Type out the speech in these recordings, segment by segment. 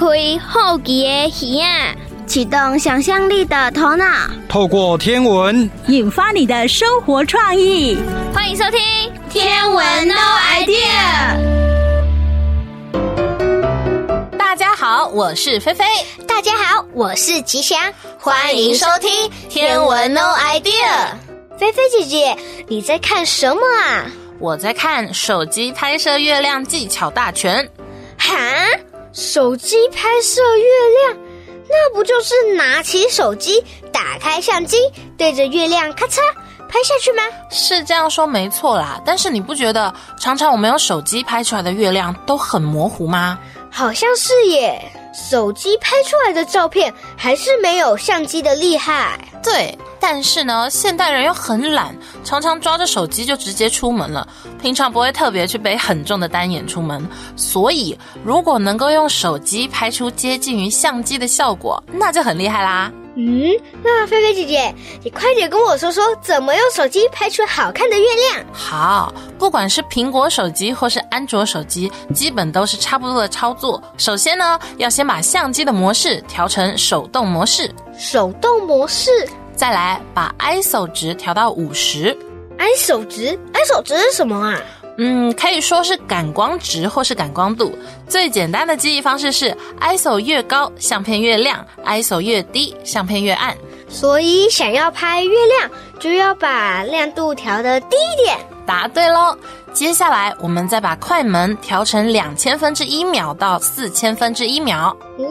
开好奇的耳啊，启动想象力的头脑，透过天文引发你的生活创意。欢迎收听《天文 No Idea》。大家好，我是菲菲。大家好，我是吉祥。欢迎收听《天文 No Idea》。菲菲姐姐，你在看什么啊？我在看手机拍摄月亮技巧大全。哈？手机拍摄月亮，那不就是拿起手机，打开相机，对着月亮咔嚓拍下去吗？是这样说没错啦，但是你不觉得常常我们用手机拍出来的月亮都很模糊吗？好像是耶，手机拍出来的照片还是没有相机的厉害。对。但是呢，现代人又很懒，常常抓着手机就直接出门了，平常不会特别去背很重的单眼出门。所以，如果能够用手机拍出接近于相机的效果，那就很厉害啦。嗯，那菲菲姐姐，你快点跟我说说，怎么用手机拍出好看的月亮？好，不管是苹果手机或是安卓手机，基本都是差不多的操作。首先呢，要先把相机的模式调成手动模式。手动模式。再来把 ISO 值调到五十，ISO 值，ISO 值是什么啊？嗯，可以说是感光值或是感光度。最简单的记忆方式是，ISO 越高，相片越亮；ISO 越低，相片越暗。所以想要拍月亮，就要把亮度调得低一点。答对喽！接下来我们再把快门调成两千分之一秒到四千分之一秒。哦，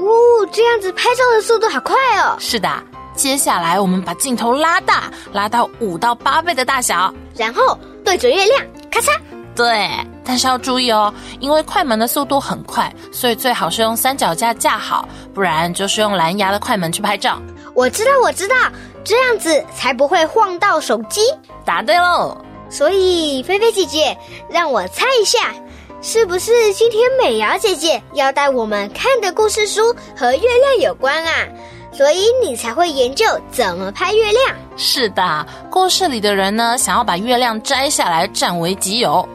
这样子拍照的速度好快哦。是的。接下来，我们把镜头拉大，拉到五到八倍的大小，然后对准月亮，咔嚓。对，但是要注意哦，因为快门的速度很快，所以最好是用三脚架架好，不然就是用蓝牙的快门去拍照。我知道，我知道，这样子才不会晃到手机。答对喽！所以，菲菲姐姐，让我猜一下，是不是今天美瑶姐姐要带我们看的故事书和月亮有关啊？所以你才会研究怎么拍月亮。是的，故事里的人呢，想要把月亮摘下来占为己有。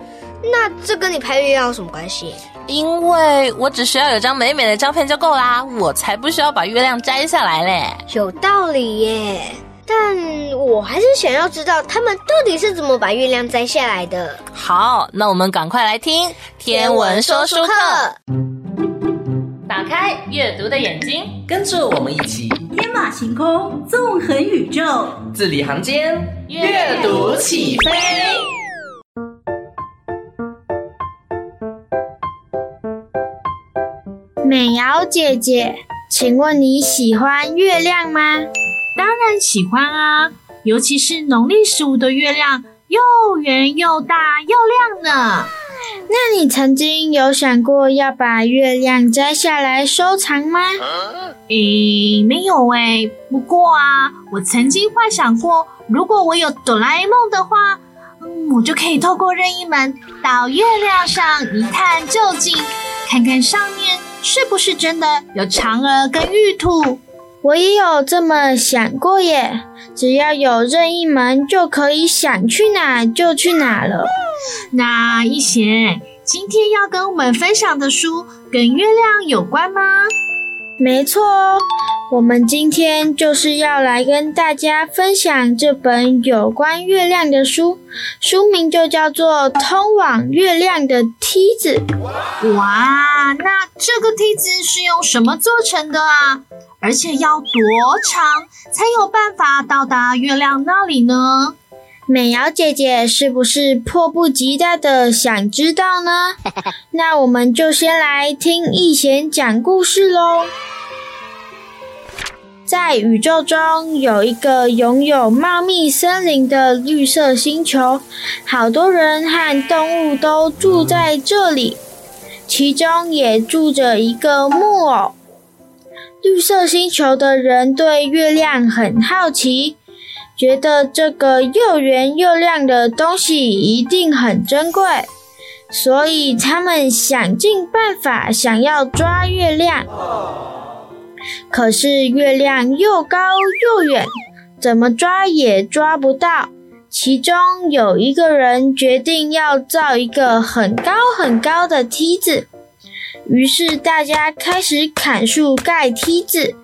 那这跟你拍月亮有什么关系？因为我只需要有张美美的照片就够啦，我才不需要把月亮摘下来嘞。有道理耶，但我还是想要知道他们到底是怎么把月亮摘下来的。好，那我们赶快来听天文说书课。打开阅读的眼睛，跟着我们一起天马行空，纵横宇宙，字里行间，阅读起飞。美瑶姐姐，请问你喜欢月亮吗？当然喜欢啊，尤其是农历十五的月亮，又圆又大又亮呢。那你曾经有想过要把月亮摘下来收藏吗？诶，没有诶。不过啊，我曾经幻想过，如果我有哆啦 A 梦的话，嗯，我就可以透过任意门到月亮上一探究竟，看看上面是不是真的有嫦娥跟玉兔。我也有这么想过耶，只要有任意门，就可以想去哪就去哪了。那一贤，今天要跟我们分享的书跟月亮有关吗？没错哦，我们今天就是要来跟大家分享这本有关月亮的书，书名就叫做《通往月亮的梯子》。哇，那这个梯子是用什么做成的啊？而且要多长才有办法到达月亮那里呢？美瑶姐姐是不是迫不及待的想知道呢？那我们就先来听一贤讲故事喽。在宇宙中有一个拥有茂密森林的绿色星球，好多人和动物都住在这里，其中也住着一个木偶。绿色星球的人对月亮很好奇。觉得这个又圆又亮的东西一定很珍贵，所以他们想尽办法想要抓月亮。可是月亮又高又远，怎么抓也抓不到。其中有一个人决定要造一个很高很高的梯子，于是大家开始砍树盖梯子，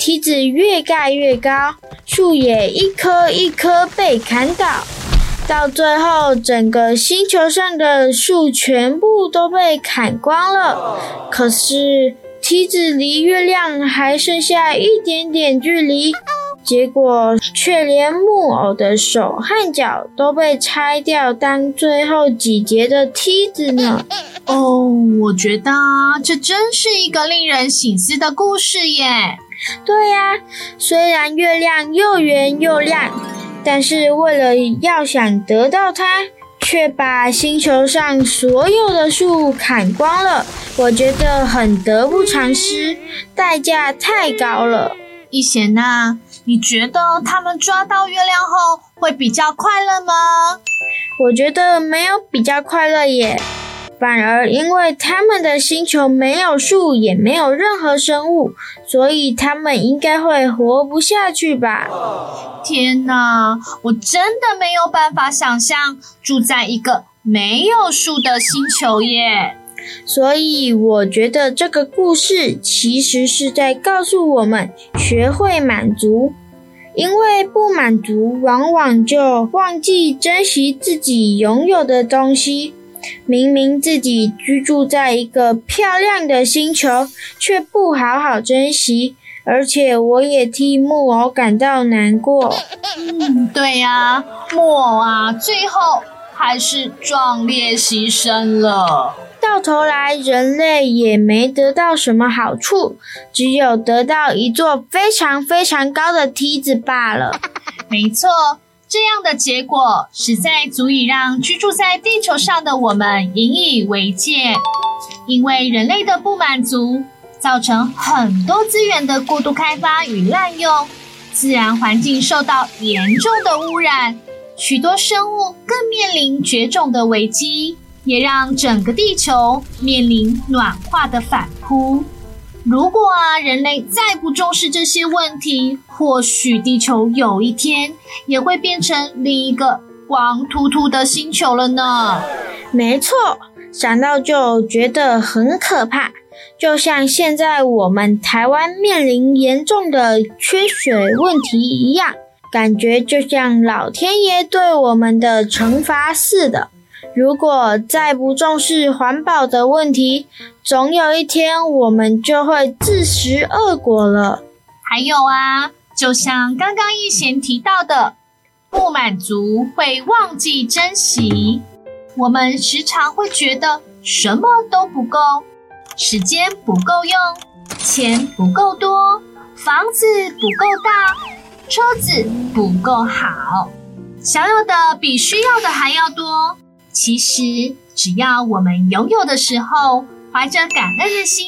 梯子越盖越高，树也一棵一棵被砍倒，到最后，整个星球上的树全部都被砍光了。可是梯子离月亮还剩下一点点距离。结果却连木偶的手和脚都被拆掉，当最后几节的梯子呢？哦，我觉得这真是一个令人醒思的故事耶。对呀，虽然月亮又圆又亮，但是为了要想得到它，却把星球上所有的树砍光了。我觉得很得不偿失，代价太高了。一贤呐，你觉得他们抓到月亮后会比较快乐吗？我觉得没有比较快乐耶，反而因为他们的星球没有树，也没有任何生物，所以他们应该会活不下去吧？天哪，我真的没有办法想象住在一个没有树的星球耶。所以我觉得这个故事其实是在告诉我们，学会满足，因为不满足往往就忘记珍惜自己拥有的东西。明明自己居住在一个漂亮的星球，却不好好珍惜，而且我也替木偶感到难过。嗯，对呀，木偶啊，最后还是壮烈牺牲了。到头来，人类也没得到什么好处，只有得到一座非常非常高的梯子罢了。没错，这样的结果实在足以让居住在地球上的我们引以为戒。因为人类的不满足，造成很多资源的过度开发与滥用，自然环境受到严重的污染，许多生物更面临绝种的危机。也让整个地球面临暖化的反扑。如果啊，人类再不重视这些问题，或许地球有一天也会变成另一个光秃秃的星球了呢。没错，想到就觉得很可怕。就像现在我们台湾面临严重的缺水问题一样，感觉就像老天爷对我们的惩罚似的。如果再不重视环保的问题，总有一天我们就会自食恶果了。还有啊，就像刚刚一贤提到的，不满足会忘记珍惜。我们时常会觉得什么都不够，时间不够用，钱不够多，房子不够大，车子不够好，想要的比需要的还要多。其实，只要我们拥有的时候，怀着感恩的心；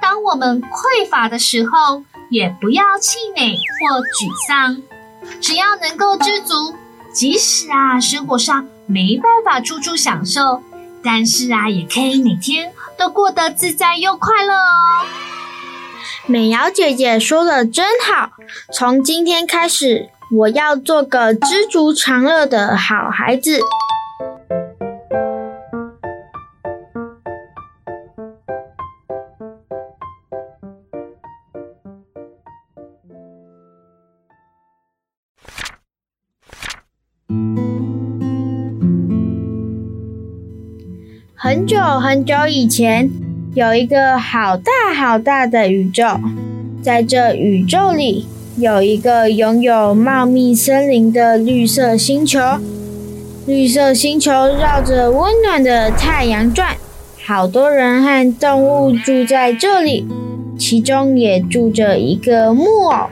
当我们匮乏的时候，也不要气馁或沮丧。只要能够知足，即使啊生活上没办法处处享受，但是啊也可以每天都过得自在又快乐哦。美瑶姐姐说的真好，从今天开始，我要做个知足常乐的好孩子。久很久以前，有一个好大好大的宇宙，在这宇宙里，有一个拥有茂密森林的绿色星球。绿色星球绕着温暖的太阳转，好多人和动物住在这里，其中也住着一个木偶。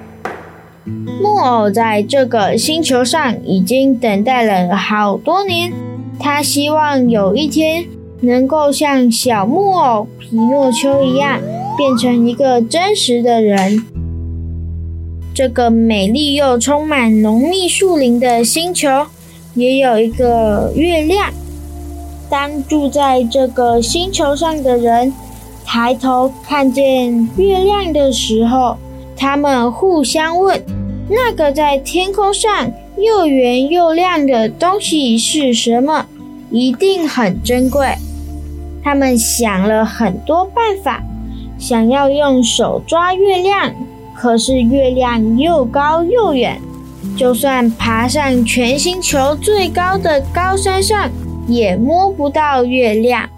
木偶在这个星球上已经等待了好多年，他希望有一天。能够像小木偶皮诺丘一样，变成一个真实的人。这个美丽又充满浓密树林的星球，也有一个月亮。当住在这个星球上的人抬头看见月亮的时候，他们互相问：“那个在天空上又圆又亮的东西是什么？一定很珍贵。”他们想了很多办法，想要用手抓月亮，可是月亮又高又远，就算爬上全星球最高的高山上，也摸不到月亮。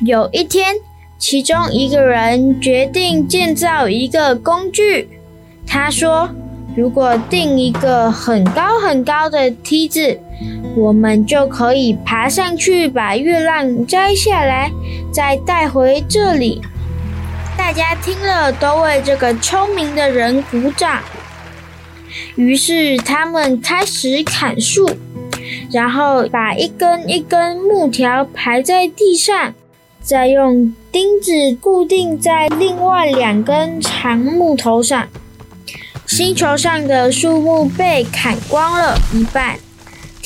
有一天，其中一个人决定建造一个工具。他说：“如果定一个很高很高的梯子，我们就可以爬上去，把月亮摘下来，再带回这里。”大家听了都为这个聪明的人鼓掌。于是他们开始砍树，然后把一根一根木条排在地上。再用钉子固定在另外两根长木头上，星球上的树木被砍光了一半，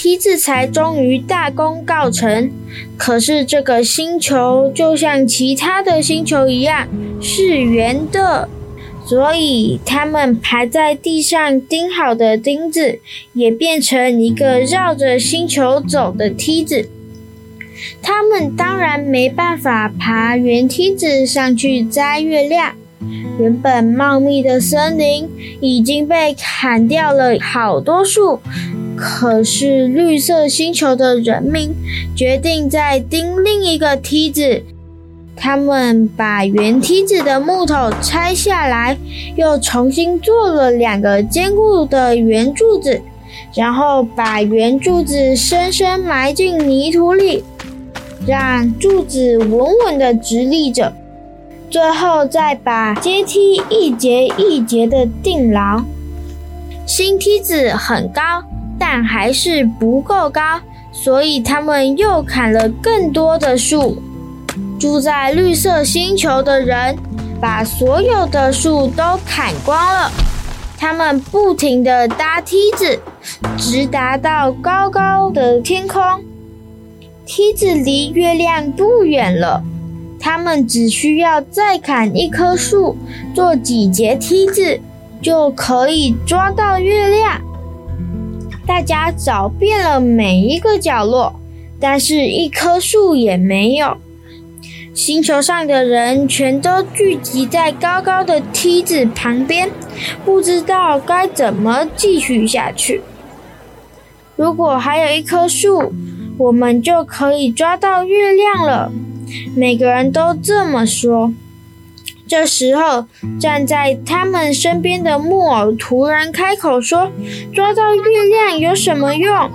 梯子才终于大功告成。可是这个星球就像其他的星球一样是圆的，所以他们排在地上钉好的钉子也变成一个绕着星球走的梯子。他们当然没办法爬圆梯子上去摘月亮。原本茂密的森林已经被砍掉了好多树，可是绿色星球的人民决定再钉另一个梯子。他们把圆梯子的木头拆下来，又重新做了两个坚固的圆柱子，然后把圆柱子深深埋进泥土里。让柱子稳稳地直立着，最后再把阶梯一节一节的钉牢。新梯子很高，但还是不够高，所以他们又砍了更多的树。住在绿色星球的人把所有的树都砍光了，他们不停地搭梯子，直达到高高的天空。梯子离月亮不远了，他们只需要再砍一棵树，做几节梯子，就可以抓到月亮。大家找遍了每一个角落，但是一棵树也没有。星球上的人全都聚集在高高的梯子旁边，不知道该怎么继续下去。如果还有一棵树，我们就可以抓到月亮了。每个人都这么说。这时候，站在他们身边的木偶突然开口说：“抓到月亮有什么用？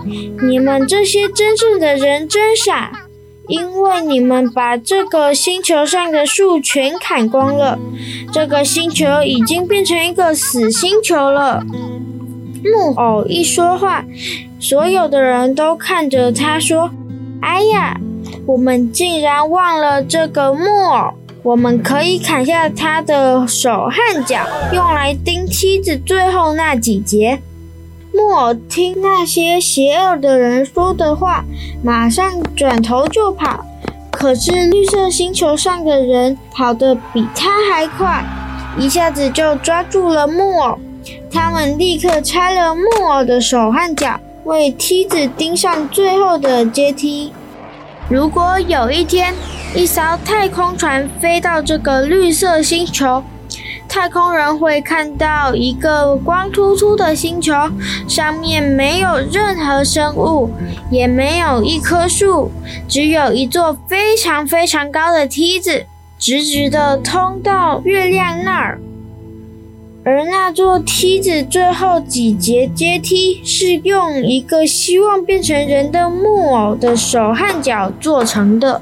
你们这些真正的人真傻，因为你们把这个星球上的树全砍光了。这个星球已经变成一个死星球了。”木偶一说话，所有的人都看着他说：“哎呀，我们竟然忘了这个木偶！我们可以砍下他的手和脚，用来钉梯子最后那几节。”木偶听那些邪恶的人说的话，马上转头就跑。可是绿色星球上的人跑得比他还快，一下子就抓住了木偶。他们立刻拆了木偶的手和脚，为梯子钉上最后的阶梯。如果有一天，一艘太空船飞到这个绿色星球，太空人会看到一个光秃秃的星球，上面没有任何生物，也没有一棵树，只有一座非常非常高的梯子，直直的通到月亮那儿。而那座梯子最后几节阶梯是用一个希望变成人的木偶的手和脚做成的。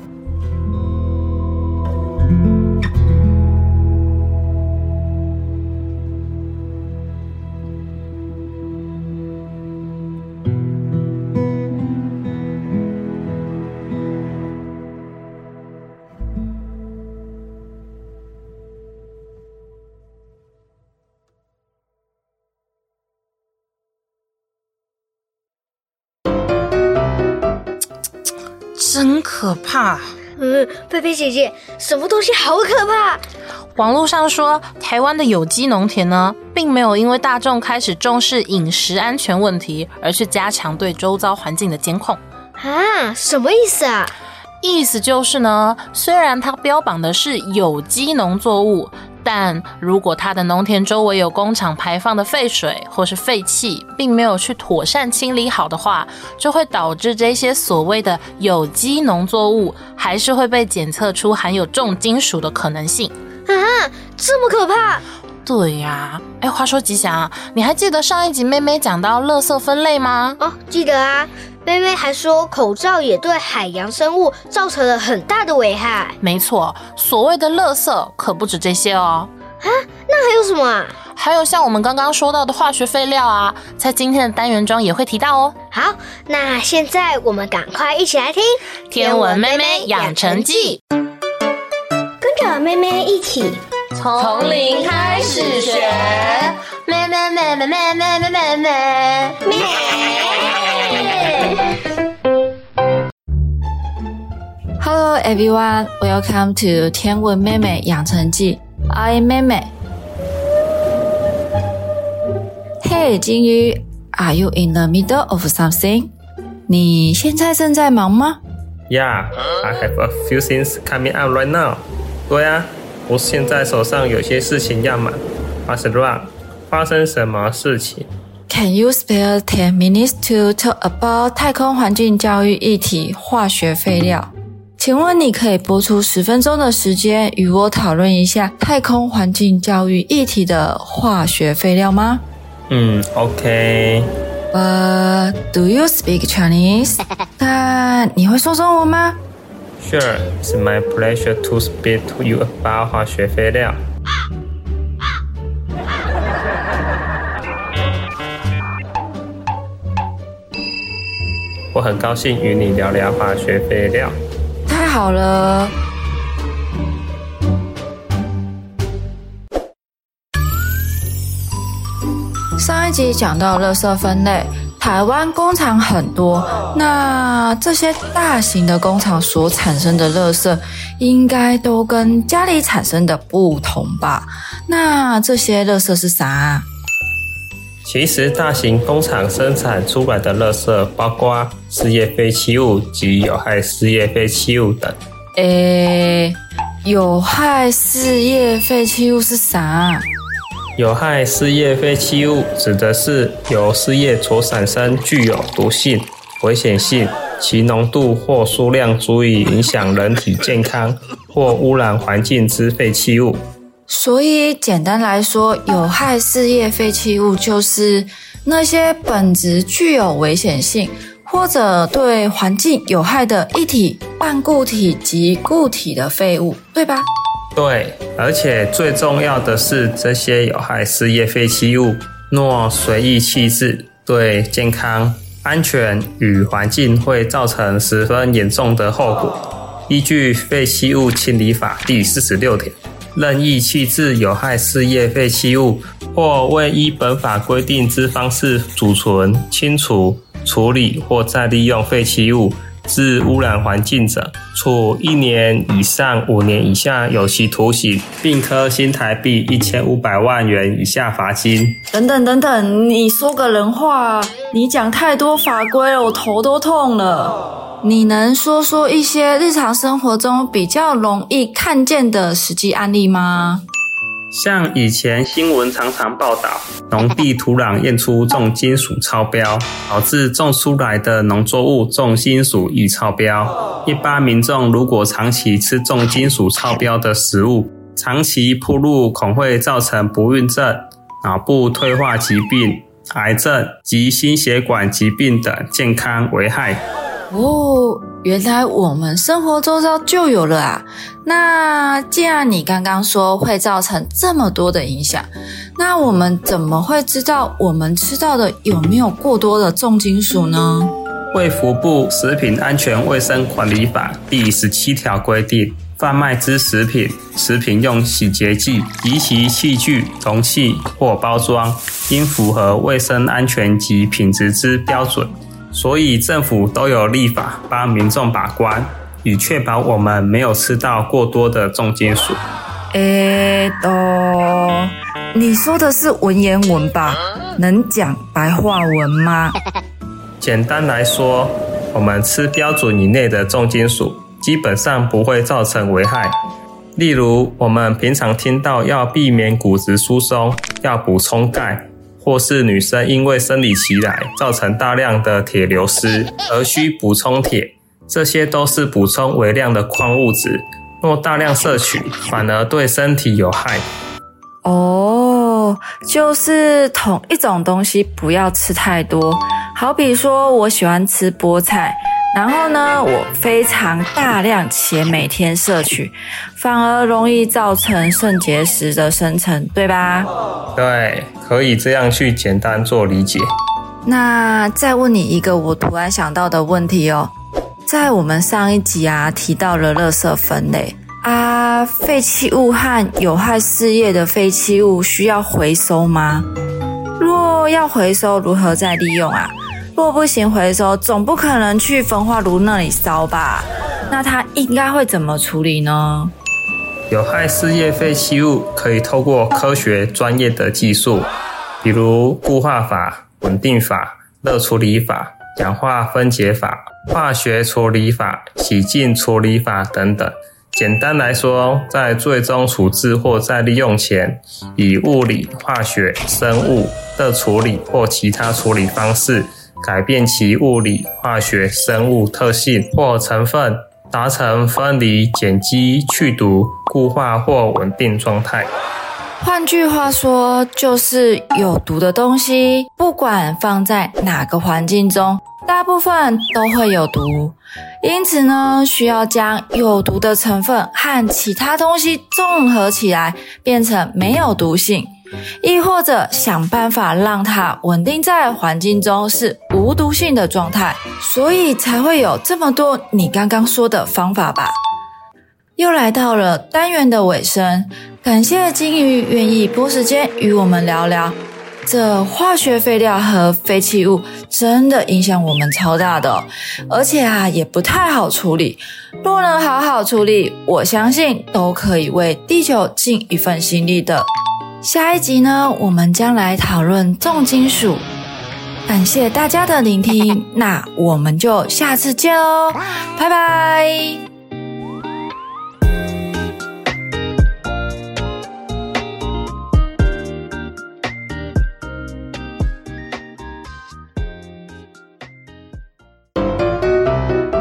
可怕！呃，菲菲姐姐，什么东西好可怕？网络上说，台湾的有机农田呢，并没有因为大众开始重视饮食安全问题，而去加强对周遭环境的监控。啊，什么意思啊？意思就是呢，虽然它标榜的是有机农作物，但如果它的农田周围有工厂排放的废水或是废气，并没有去妥善清理好的话，就会导致这些所谓的有机农作物还是会被检测出含有重金属的可能性。啊，这么可怕！对呀，哎，话说吉祥，你还记得上一集妹妹讲到垃圾分类吗？哦，记得啊。妹妹还说，口罩也对海洋生物造成了很大的危害。没错，所谓的垃圾可不止这些哦。啊，那还有什么啊？还有像我们刚刚说到的化学废料啊，在今天的单元中也会提到哦。好，那现在我们赶快一起来听《天文妹妹养成记》，跟着妹妹一起。从零开始学，妹妹妹妹妹妹妹妹妹。Hello everyone, welcome to 天文妹妹养成记。I'm 妹妹。Hey，金鱼，Are you in the middle of something？你现在正在忙吗？Yeah, I have a few things coming up right now。对啊。我现在手上有些事情要忙。What's wrong？发生什么事情？Can you spare ten minutes to talk about 太空环境教育议题化学废料？ 请问你可以拨出十分钟的时间与我讨论一下太空环境教育议题的化学废料吗？嗯，OK。But do you speak Chinese？但你会说中文吗？Sure, it's my pleasure to speak to you about 化学废料。我很高兴与你聊聊化学废料。好了。上一集讲到垃圾分类。台湾工厂很多，那这些大型的工厂所产生的垃圾，应该都跟家里产生的不同吧？那这些垃圾是啥？其实大型工厂生产出来的垃圾，包括事业废弃物及有害事业废弃物等。诶，有害事业废弃物是啥？有害事业废弃物指的是由事业所产生具有毒性、危险性，其浓度或数量足以影响人体健康或污染环境之废弃物。所以，简单来说，有害事业废弃物就是那些本质具有危险性或者对环境有害的液体、半固体及固体的废物，对吧？对，而且最重要的是，这些有害事业废弃物若随意弃置，对健康、安全与环境会造成十分严重的后果。依据《废弃物清理法》第四十六条，任意弃置有害事业废弃物，或未依本法规定之方式储存、清除、处理或再利用废弃物，致污染环境者，处一年以上五年以下有期徒刑，并科新台币一千五百万元以下罚金。等等等等，你说个人话，你讲太多法规了，我头都痛了。你能说说一些日常生活中比较容易看见的实际案例吗？像以前新闻常常报道，农地土壤验出重金属超标，导致种出来的农作物重金属易超标。一般民众如果长期吃重金属超标的食物，长期暴露恐会造成不孕症、脑部退化疾病、癌症及心血管疾病等健康危害。哦，原来我们生活周遭就有了啊！那既然你刚刚说会造成这么多的影响，那我们怎么会知道我们吃到的有没有过多的重金属呢？卫福部食品安全卫生管理法第十七条规定，贩卖之食品、食品用洗洁剂及其器具、容器或包装，应符合卫生安全及品质之标准。所以政府都有立法帮民众把关，以确保我们没有吃到过多的重金属。诶，都，你说的是文言文吧？能讲白话文吗？简单来说，我们吃标准以内的重金属，基本上不会造成危害。例如，我们平常听到要避免骨质疏松，要补充钙，或是女生因为生理期来造成大量的铁流失而需补充铁，这些都是补充微量的矿物质。若大量摄取，反而对身体有害。哦，就是同一种东西不要吃太多。好比说，我喜欢吃菠菜。然后呢，我非常大量且每天摄取，反而容易造成肾结石的生成，对吧？对，可以这样去简单做理解。那再问你一个我突然想到的问题哦，在我们上一集啊提到了垃圾分类啊，废弃物和有害事业的废弃物需要回收吗？若要回收，如何再利用啊？若不行回收，总不可能去焚化炉那里烧吧？那它应该会怎么处理呢？有害事业废弃物可以透过科学专业的技术，比如固化法、稳定法、热处理法、氧化分解法、化学处理法、洗净处理法等等。简单来说，在最终处置或再利用前，以物理、化学、生物、的处理或其他处理方式。改变其物理、化学、生物特性或成分，达成分离、碱基、去毒、固化或稳定状态。换句话说，就是有毒的东西，不管放在哪个环境中，大部分都会有毒。因此呢，需要将有毒的成分和其他东西综合起来，变成没有毒性。亦或者想办法让它稳定在环境中是无毒性的状态，所以才会有这么多你刚刚说的方法吧。又来到了单元的尾声，感谢鲸鱼愿意拨时间与我们聊聊。这化学废料和废弃物真的影响我们超大的，而且啊也不太好处理。若能好好处理，我相信都可以为地球尽一份心力的。下一集呢，我们将来讨论重金属。感谢大家的聆听，那我们就下次见哦，拜拜。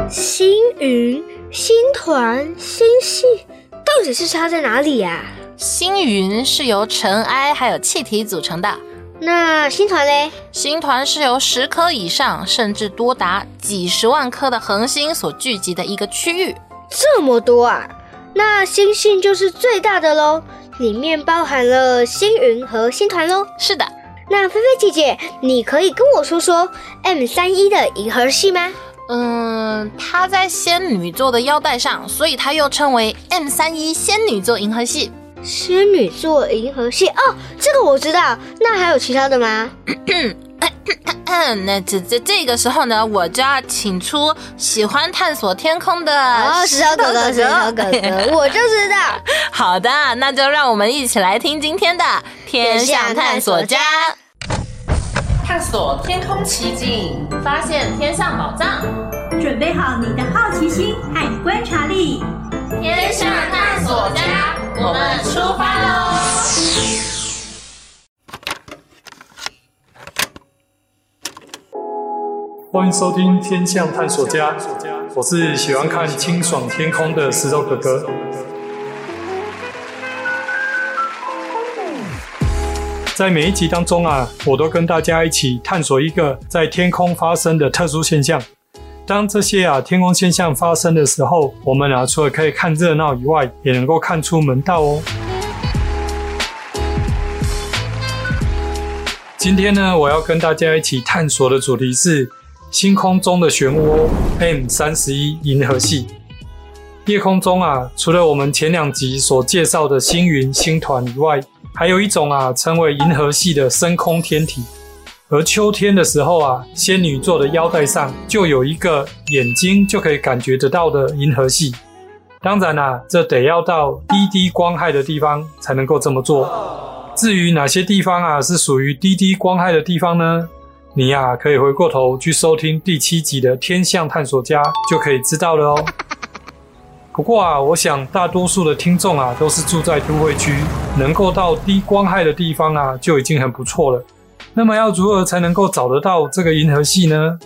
星云、星团、星系，到底是差在哪里呀？星云是由尘埃还有气体组成的，那星团嘞？星团是由十颗以上，甚至多达几十万颗的恒星所聚集的一个区域。这么多啊！那星星就是最大的喽，里面包含了星云和星团喽。是的，那菲菲姐姐，你可以跟我说说 M 三一的银河系吗？嗯，它在仙女座的腰带上，所以它又称为 M 三一仙女座银河系。仙女座银河系哦，这个我知道。那还有其他的吗？那这这这个时候呢，我就要请出喜欢探索天空的哦，石头哥哥，石头哥哥，我就知道。好的，那就让我们一起来听今天的天象探索家，探索天空奇景，发现天上宝藏，准备好你的好奇心和观察力，天上探索家。我们出发喽！欢迎收听《天象探索家》，我是喜欢看清爽天空的石头哥哥。在每一集当中啊，我都跟大家一起探索一个在天空发生的特殊现象。当这些啊天空现象发生的时候，我们啊除了可以看热闹以外，也能够看出门道哦。今天呢，我要跟大家一起探索的主题是星空中的漩涡 M 三十一银河系。夜空中啊，除了我们前两集所介绍的星云、星团以外，还有一种啊称为银河系的深空天体。而秋天的时候啊，仙女座的腰带上就有一个眼睛就可以感觉得到的银河系。当然啦、啊，这得要到低低光害的地方才能够这么做。至于哪些地方啊是属于低低光害的地方呢？你呀、可以回过头去收听第七集的《天象探索家》，就可以知道了哦。不过啊，我想大多数的听众啊都是住在都会区，能够到低光害的地方啊就已经很不错了。那么要如何才能够找得到这个银河系呢？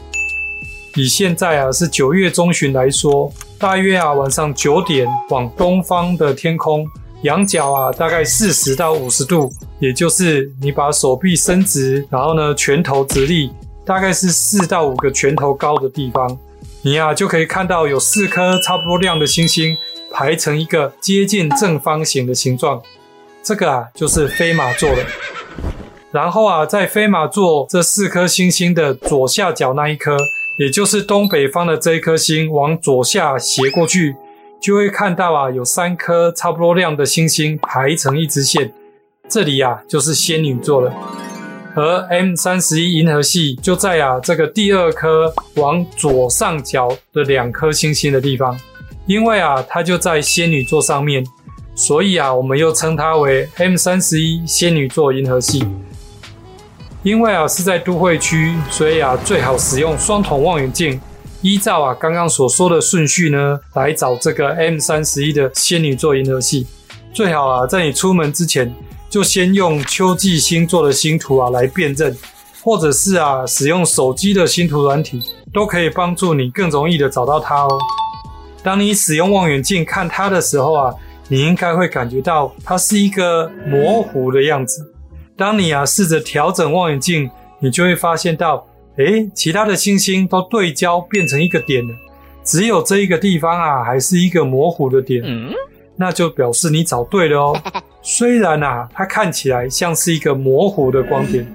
以现在啊是九月中旬来说，大约啊晚上九点往东方的天空，仰角啊大概四十到五十度，也就是你把手臂伸直，然后呢拳头直立，大概是四到五个拳头高的地方，你啊就可以看到有四颗差不多亮的星星排成一个接近正方形的形状，这个啊就是飞马座了。然后啊在飞马座这四颗星星的左下角那一颗。也就是东北方的这一颗星，往左下斜过去，就会看到啊，有三颗差不多亮的星星排成一直线，这里啊就是仙女座了。而 M 三十一银河系就在啊这个第二颗往左上角的两颗星星的地方，因为啊它就在仙女座上面，所以啊我们又称它为 M 三十一仙女座银河系。因为啊是在都会区，所以啊最好使用双筒望远镜，依照啊刚刚所说的顺序呢来找这个 M 三十一的仙女座银河系。最好啊在你出门之前就先用秋季星座的星图啊来辨认，或者是啊使用手机的星图软体，都可以帮助你更容易的找到它哦。当你使用望远镜看它的时候啊，你应该会感觉到它是一个模糊的样子。当你啊试着调整望远镜，你就会发现到，诶，其他的星星都对焦变成一个点了，只有这一个地方啊还是一个模糊的点，那就表示你找对了哦。虽然啊它看起来像是一个模糊的光点，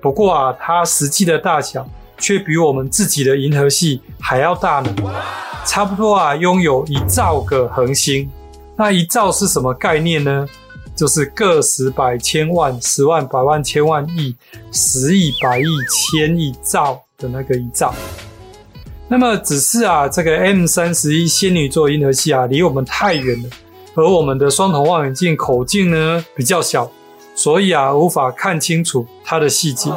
不过啊它实际的大小却比我们自己的银河系还要大呢，差不多啊拥有一兆个恒星。那一兆是什么概念呢？就是个十百千万十万百万千万亿十亿百亿千亿兆的那个一兆。那么只是啊，这个 M 三十一仙女座银河系啊，离我们太远了，而我们的双筒望远镜口径呢比较小，所以啊无法看清楚它的细节。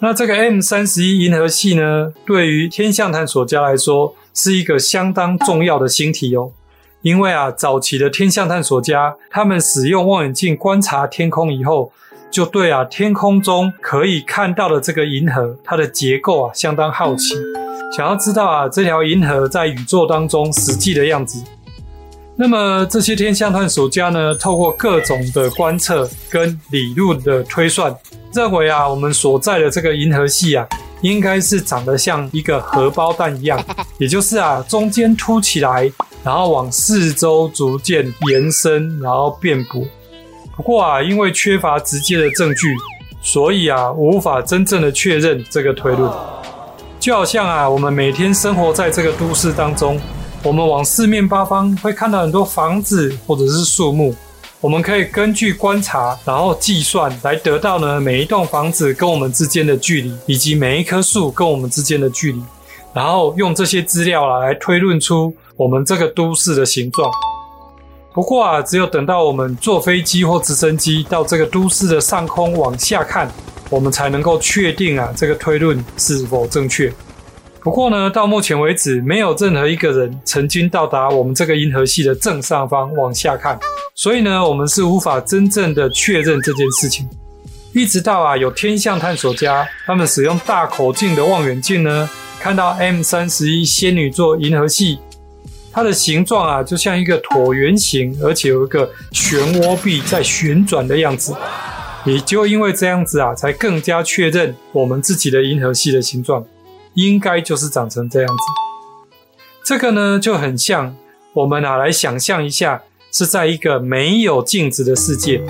那这个 M 三十一银河系呢，对于天象探索家来说是一个相当重要的星体哦。因为啊，早期的天象探索家，他们使用望远镜观察天空以后，就对啊天空中可以看到的这个银河，它的结构啊相当好奇，想要知道啊这条银河在宇宙当中实际的样子。那么这些天象探索家呢，透过各种的观测跟理论的推算，认为啊我们所在的这个银河系啊，应该是长得像一个荷包蛋一样，也就是啊中间凸起来。然后往四周逐渐延伸，然后遍布。不过啊，因为缺乏直接的证据，所以啊，无法真正的确认这个推论。就好像啊，我们每天生活在这个都市当中，我们往四面八方会看到很多房子或者是树木，我们可以根据观察，然后计算来得到呢每一栋房子跟我们之间的距离，以及每一棵树跟我们之间的距离，然后用这些资料啊来推论出。我们这个都市的形状。不过啊，只有等到我们坐飞机或直升机到这个都市的上空往下看，我们才能够确定啊这个推论是否正确。不过呢，到目前为止，没有任何一个人曾经到达我们这个银河系的正上方往下看，所以呢，我们是无法真正的确认这件事情。一直到啊有天象探索家，他们使用大口径的望远镜呢，看到 M 三十一仙女座银河系。它的形状啊，就像一个椭圆形，而且有一个漩涡臂在旋转的样子。也就因为这样子啊，才更加确认我们自己的银河系的形状，应该就是长成这样子。这个呢，就很像我们啊，来想象一下，是在一个没有镜子的世界，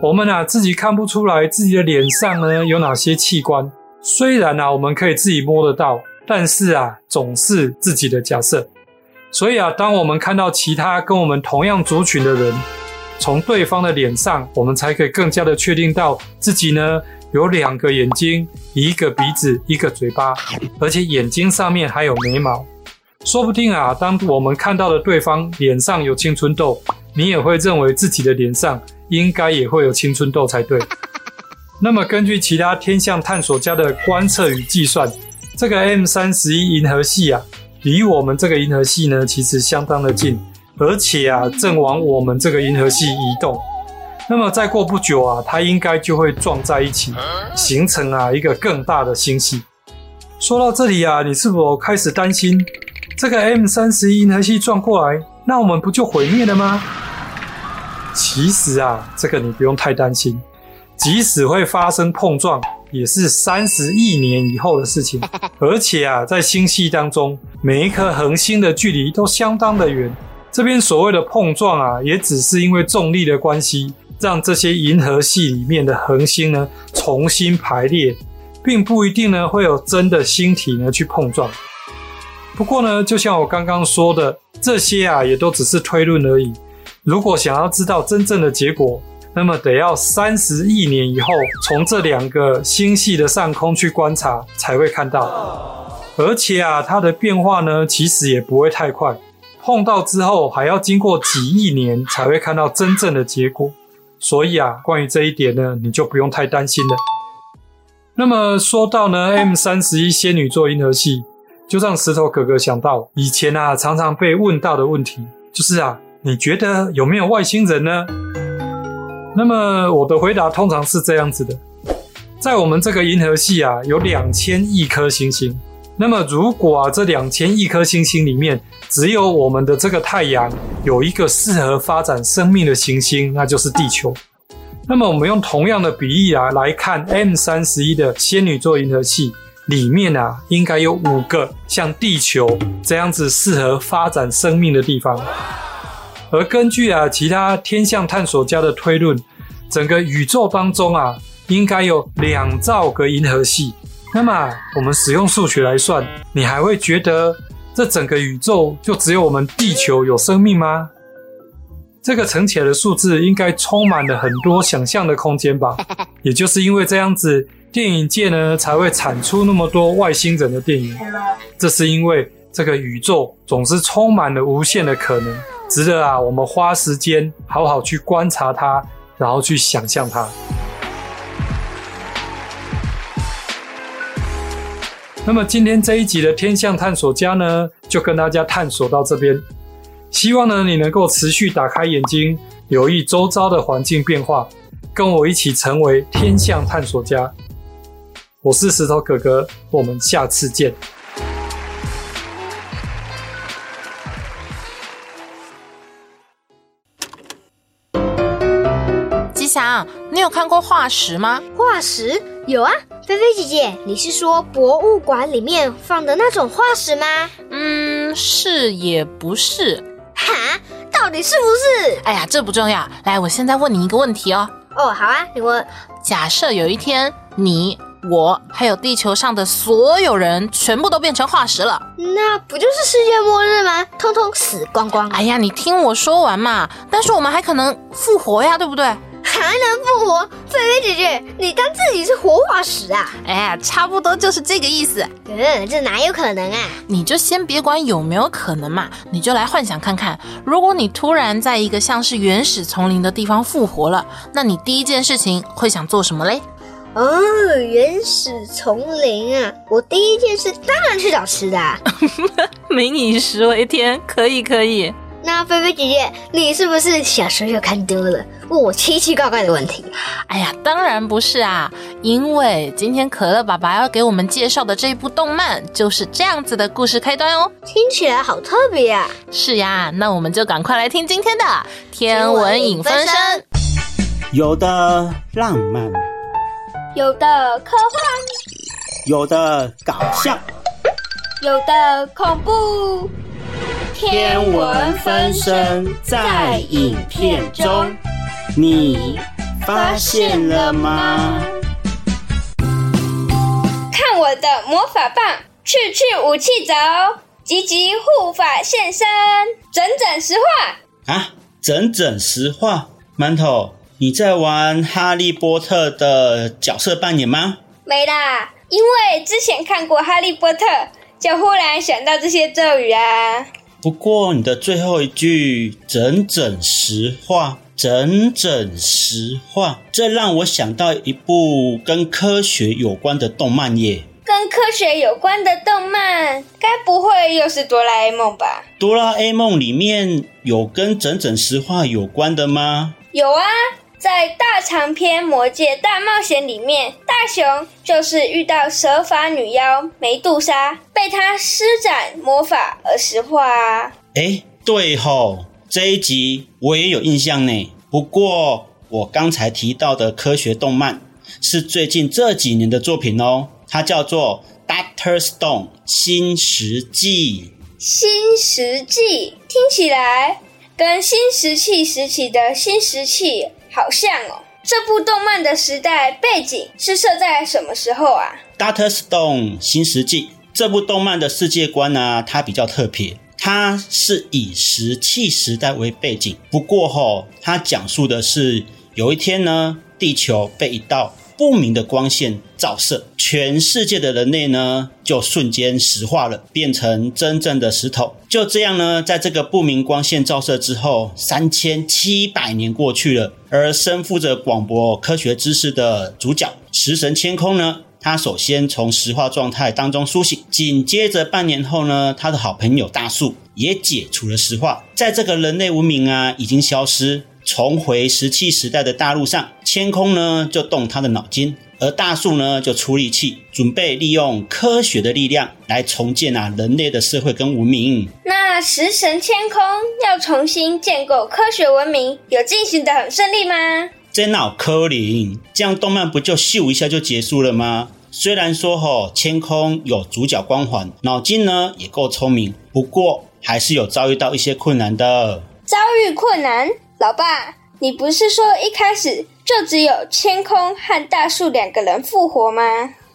我们啊自己看不出来自己的脸上呢有哪些器官。虽然啊，我们可以自己摸得到，但是啊，总是自己的假设。所以啊，当我们看到其他跟我们同样族群的人，从对方的脸上，我们才可以更加的确定到自己呢有两个眼睛、一个鼻子、一个嘴巴，而且眼睛上面还有眉毛。说不定啊，当我们看到的对方脸上有青春痘，你也会认为自己的脸上应该也会有青春痘才对。那么，根据其他天象探索家的观测与计算，这个 M 三十一银河系啊。离我们这个银河系呢，其实相当的近，而且啊，正往我们这个银河系移动。那么再过不久啊，它应该就会撞在一起，形成啊一个更大的星系。说到这里啊，你是否开始担心这个 M 三十一银河系撞过来，那我们不就毁灭了吗？其实啊，这个你不用太担心，即使会发生碰撞，也是三十亿年以后的事情。而且啊，在星系当中，每一颗恒星的距离都相当的远。这边所谓的碰撞啊，也只是因为重力的关系，让这些银河系里面的恒星呢重新排列，并不一定呢会有真的星体呢去碰撞。不过呢，就像我刚刚说的，这些啊也都只是推论而已。如果想要知道真正的结果，那么得要三十亿年以后，从这两个星系的上空去观察才会看到。而且啊，它的变化呢，其实也不会太快，碰到之后还要经过几亿年才会看到真正的结果。所以啊，关于这一点呢，你就不用太担心了。那么说到呢，M 三十一仙女座银河系，就让石头哥哥想到以前啊，常常被问到的问题，就是啊。你觉得有没有外星人呢？那么我的回答通常是这样子的：在我们这个银河系啊，有两千亿颗星星。那么如果啊，这两千亿颗星星里面只有我们的这个太阳有一个适合发展生命的行星，那就是地球。那么我们用同样的比例啊来看 M 三十一的仙女座银河系里面啊，应该有五个像地球这样子适合发展生命的地方。而根据啊其他天象探索家的推论，整个宇宙当中啊应该有两兆个银河系。那么我们使用数学来算，你还会觉得这整个宇宙就只有我们地球有生命吗？这个乘起来的数字应该充满了很多想象的空间吧？也就是因为这样子，电影界呢才会产出那么多外星人的电影。这是因为这个宇宙总是充满了无限的可能。值得啊，我们花时间好好去观察它，然后去想象它。那么今天这一集的天象探索家呢，就跟大家探索到这边。希望呢，你能够持续打开眼睛，留意周遭的环境变化，跟我一起成为天象探索家。我是石头哥哥，我们下次见。有看过化石吗？化石有啊，菲菲姐姐，你是说博物馆里面放的那种化石吗？嗯，是也不是。哈，到底是不是？哎呀，这不重要。来，我现在问你一个问题哦。哦，好啊，你问。假设有一天，你、我还有地球上的所有人全部都变成化石了，那不就是世界末日吗？通通死光光。哎呀，你听我说完嘛。但是我们还可能复活呀，对不对？还能复活？菲菲姐姐，你当自己是活化石啊？哎呀，差不多就是这个意思。嗯，这哪有可能啊？你就先别管有没有可能嘛，你就来幻想看看，如果你突然在一个像是原始丛林的地方复活了，那你第一件事情会想做什么嘞？哦，原始丛林啊！我第一件事当然去找吃的啊。民以食为天，可以可以。那菲菲姐姐，你是不是小时候又看多了，问我奇奇怪怪的问题？哎呀，当然不是啊，因为今天可乐爸爸要给我们介绍的这部动漫就是这样子的故事开端哦。听起来好特别啊！是呀，那我们就赶快来听今天的天文影分身。有的浪漫，有的科幻，有的搞笑，有的恐怖。天文分身在影片中，你发现了吗？看我的魔法棒，去去武器走，急急护法现身，整整石化啊！整整石化，馒头，你在玩哈利波特的角色扮演吗？没啦，因为之前看过哈利波特，就忽然想到这些咒语啊。不过你的最后一句“整整实话”，整整实话，这让我想到一部跟科学有关的动漫耶。跟科学有关的动漫，该不会又是哆啦 A 梦吧？哆啦 A 梦里面有跟整整实话有关的吗？有啊，在大长篇《魔界大冒险》里面，大雄就是遇到蛇发女妖梅杜莎，被她施展魔法而石化啊。哎，对吼，这一集我也有印象呢。不过我刚才提到的科学动漫是最近这几年的作品哦，它叫做《Doctor Stone》新石纪。新石纪听起来跟新石器时期的新石器好像哦。这部动漫的时代背景是设在什么时候啊？《Doctor Stone》新石纪这部动漫的世界观呢、它比较特别。它是以石器时代为背景，不过吼，它讲述的是有一天呢，地球被一道不明的光线照射，全世界的人类呢就瞬间石化了，变成真正的石头。就这样呢，在这个不明光线照射之后，三千七百年过去了，而身负着广博科学知识的主角石神千空呢，他首先从石化状态当中苏醒，紧接着半年后呢，他的好朋友大树也解除了石化，在这个人类文明啊已经消失，重回石器时代的大陆上，千空呢就动他的脑筋，而大树呢就出力气，准备利用科学的力量来重建啊人类的社会跟文明。那食神天空要重新建构科学文明，有进行的很顺利吗？真脑柯林，这样动漫不就秀一下就结束了吗？虽然说吼，天空有主角光环，脑筋呢也够聪明，不过还是有遭遇到一些困难的。遭遇困难？老爸，你不是说一开始就只有千空和大树两个人复活吗？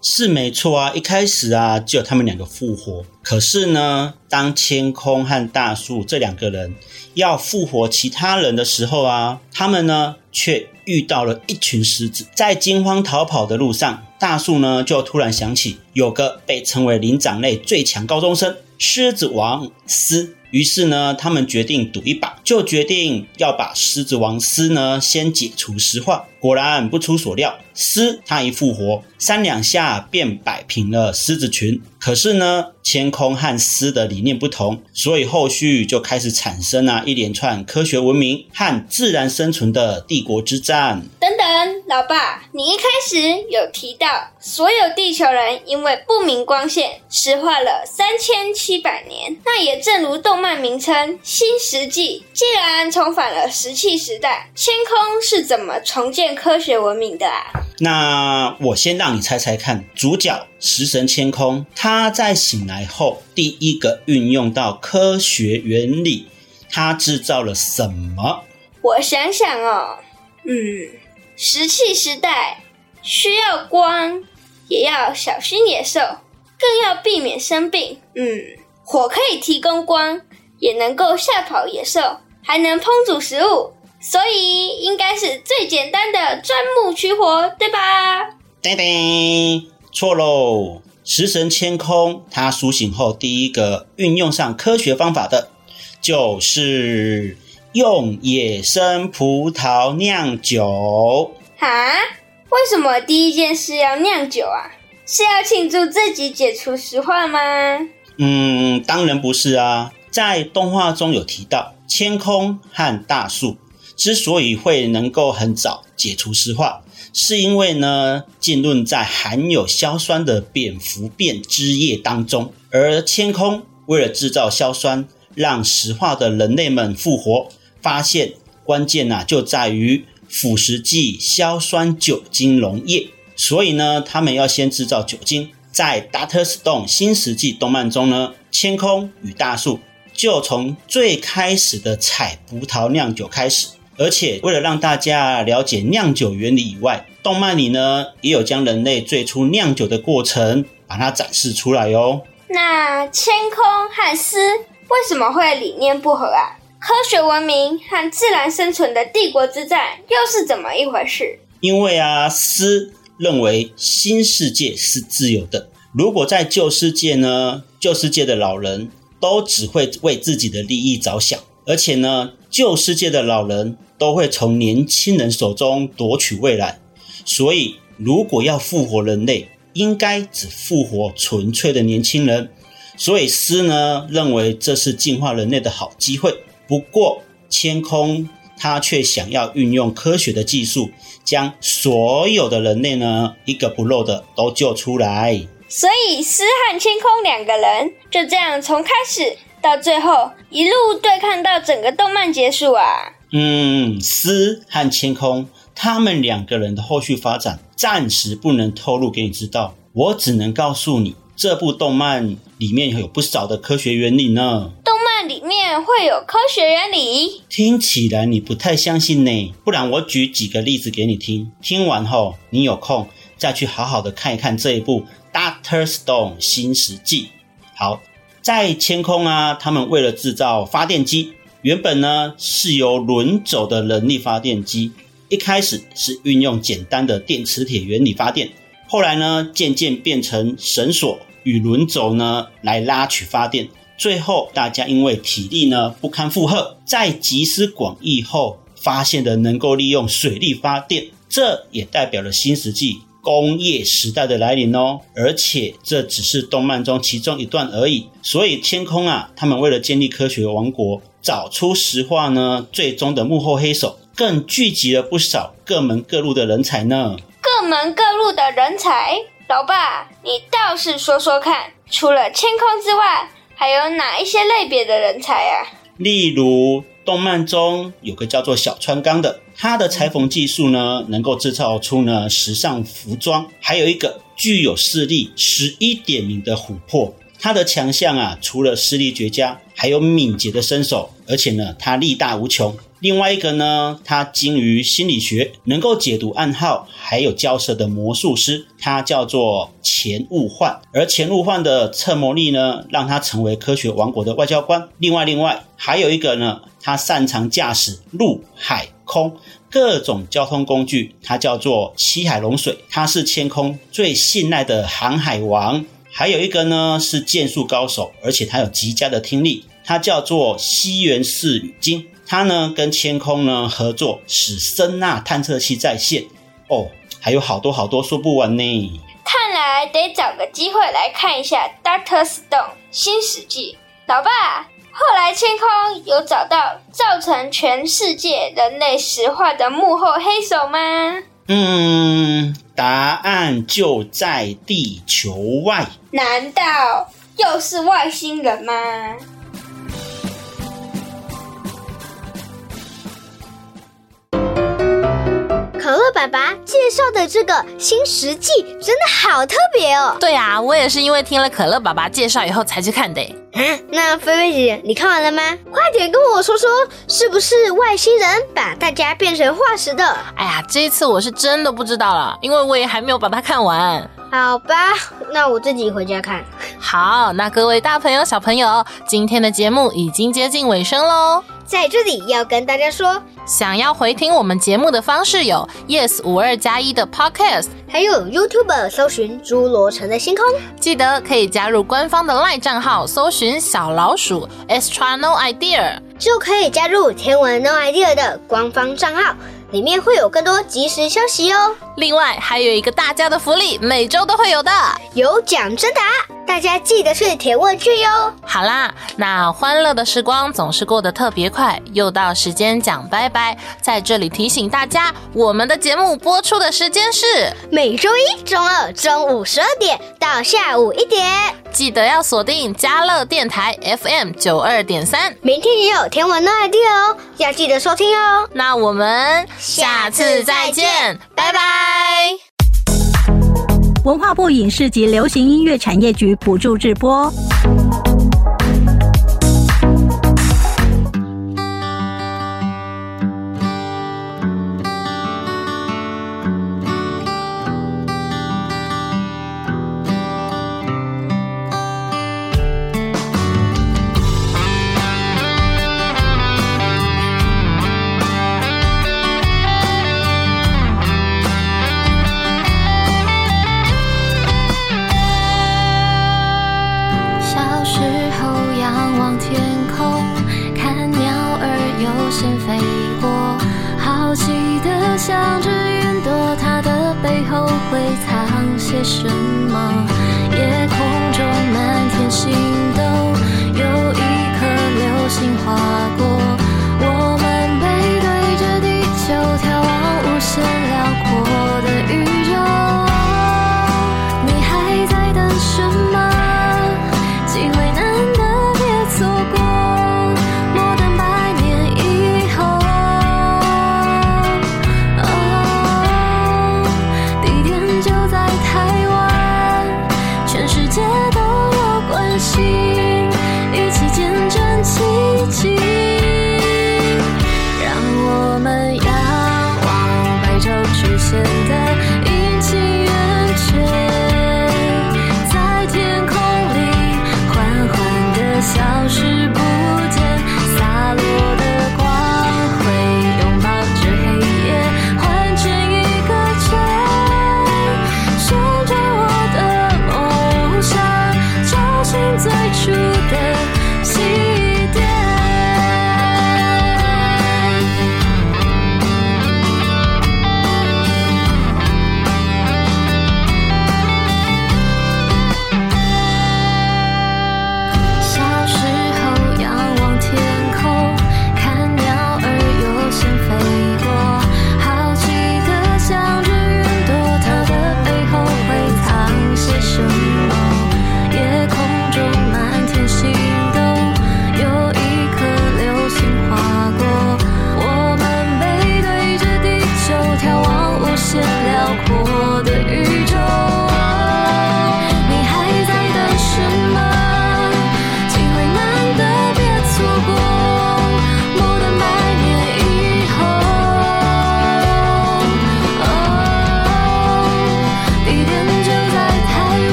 是没错啊，一开始啊只有他们两个复活。可是呢，当千空和大树这两个人要复活其他人的时候啊，他们呢却遇到了一群狮子。在惊慌逃跑的路上，大树呢就突然想起有个被称为灵长类最强高中生狮子王斯。于是呢，他们决定赌一把，就决定要把狮子王斯呢先解除石化。果然不出所料，狮他一复活，三两下便摆平了狮子群。可是呢，千空和狮的理念不同，所以后续就开始产生了一连串科学文明和自然生存的帝国之战。等等，老爸，你一开始有提到，所有地球人因为不明光线石化了三千七百年。那也正如动漫名称《新石纪》，既然重返了石器时代，千空是怎么重建科学文明的啊？那我先让你猜猜看，主角食神千空，他在醒来后第一个运用到科学原理，他制造了什么？我想想哦，嗯，石器时代需要光，也要小心野兽，更要避免生病。嗯，火可以提供光，也能够吓跑野兽，还能烹煮食物。所以应该是最简单的钻木取火，对吧？叮叮，错喽！食神千空他苏醒后第一个运用上科学方法的，就是用野生葡萄酿酒。哈？为什么第一件事要酿酒啊？是要庆祝自己解除石化吗？嗯，当然不是啊。在动画中有提到，千空和大树。之所以会能够很早解除石化，是因为呢，浸润在含有硝酸的蝙蝠变汁液当中。而千空为了制造硝酸，让石化的人类们复活，发现关键呐、啊、就在于腐蚀剂硝酸酒精溶液。所以呢，他们要先制造酒精。在《Doctor Stone》新石纪动漫中呢，千空与大树就从最开始的采葡萄酿酒开始。而且，为了让大家了解酿酒原理以外，动漫里呢也有将人类最初酿酒的过程把它展示出来哦。那千空和斯为什么会理念不合啊？科学文明和自然生存的帝国之战又是怎么一回事？因为啊，斯认为新世界是自由的，如果在旧世界呢，旧世界的老人都只会为自己的利益着想，而且呢，旧世界的老人。都会从年轻人手中夺取未来，所以如果要复活人类，应该只复活纯粹的年轻人。所以狮呢认为这是进化人类的好机会。不过千空他却想要运用科学的技术，将所有的人类呢一个不漏的都救出来。所以狮和千空两个人就这样从开始到最后一路对抗到整个动漫结束啊。嗯，狮和千空他们两个人的后续发展暂时不能透露给你知道，我只能告诉你。这部动漫里面有不少的科学原理呢。动漫里面会有科学原理？听起来你不太相信呢。不然我举几个例子给你听。听完后，你有空再去好好的看一看这一部《Doctor Stone》新石纪。好，在千空啊，他们为了制造发电机，原本呢是由轮轴的人力发电机，一开始是运用简单的电磁铁原理发电。后来呢，渐渐变成绳索与轮轴呢来拉取发电。最后，大家因为体力呢不堪负荷，在集思广益后，发现了能够利用水力发电。这也代表了新石纪工业时代的来临哦。而且这只是动漫中其中一段而已。所以，天空啊，他们为了建立科学王国，找出石化呢最终的幕后黑手，更聚集了不少各门各路的人才呢。各门各路的人才，老爸，你倒是说说看，除了天空之外，还有哪一些类别的人才啊？例如，动漫中有个叫做小川刚的，他的裁缝技术呢，能够制造出呢时尚服装；还有一个具有视力十一点零的琥珀，他的强项啊，除了视力绝佳，还有敏捷的身手，而且呢，他力大无穷。另外一个呢，他精于心理学，能够解读暗号，还有交涉的魔术师，他叫做钱雾幻。而钱雾幻的侧魔力呢，让他成为科学王国的外交官。另外，另外还有一个呢，他擅长驾驶陆海空各种交通工具，他叫做七海龙水，他是千空最信赖的航海王。还有一个呢，是剑术高手，而且他有极佳的听力，他叫做西园寺羽金。他呢跟千空呢合作，使声呐探测器在线哦，还有好多好多说不完呢。看来得找个机会来看一下《Doctor Stone》新史记。老爸，后来千空有找到造成全世界人类石化的幕后黑手吗？嗯，答案就在地球外。难道又是外星人吗？可乐爸爸介绍的这个新石纪真的好特别哦！对啊，我也是因为听了可乐爸爸介绍以后才去看的。啊，那菲菲姐姐，你看完了吗？快点跟我说说，是不是外星人把大家变成化石的？哎呀，这一次我是真的不知道了，因为我也还没有把它看完。好吧，那我自己回家看。好，那各位大朋友、小朋友，今天的节目已经接近尾声喽。在这里要跟大家说，想要回听我们节目的方式有 Yes 五二加一的 Podcast，还有 YouTube 搜寻《侏罗城的星空》，记得可以加入官方的 LINE 账号，搜寻小老鼠 Extra No Idea，就可以加入天文 No Idea 的官方账号。里面会有更多即时消息哦。另外还有一个大家的福利，每周都会有的，有奖征答，大家记得去填问卷哟。好啦，那欢乐的时光总是过得特别快，又到时间讲拜拜。在这里提醒大家，我们的节目播出的时间是每周一中二中午十二点到下午一点，记得要锁定嘉乐电台 FM 九二点三。明天也有天文 No idea 哦，要记得收听哦。那我们。下次再见，拜拜。文化部影视及流行音乐产业局补助直播。飞过，好奇的想着。云朵，它的背后会藏些什么？夜空中满天星斗，有一颗流星划过。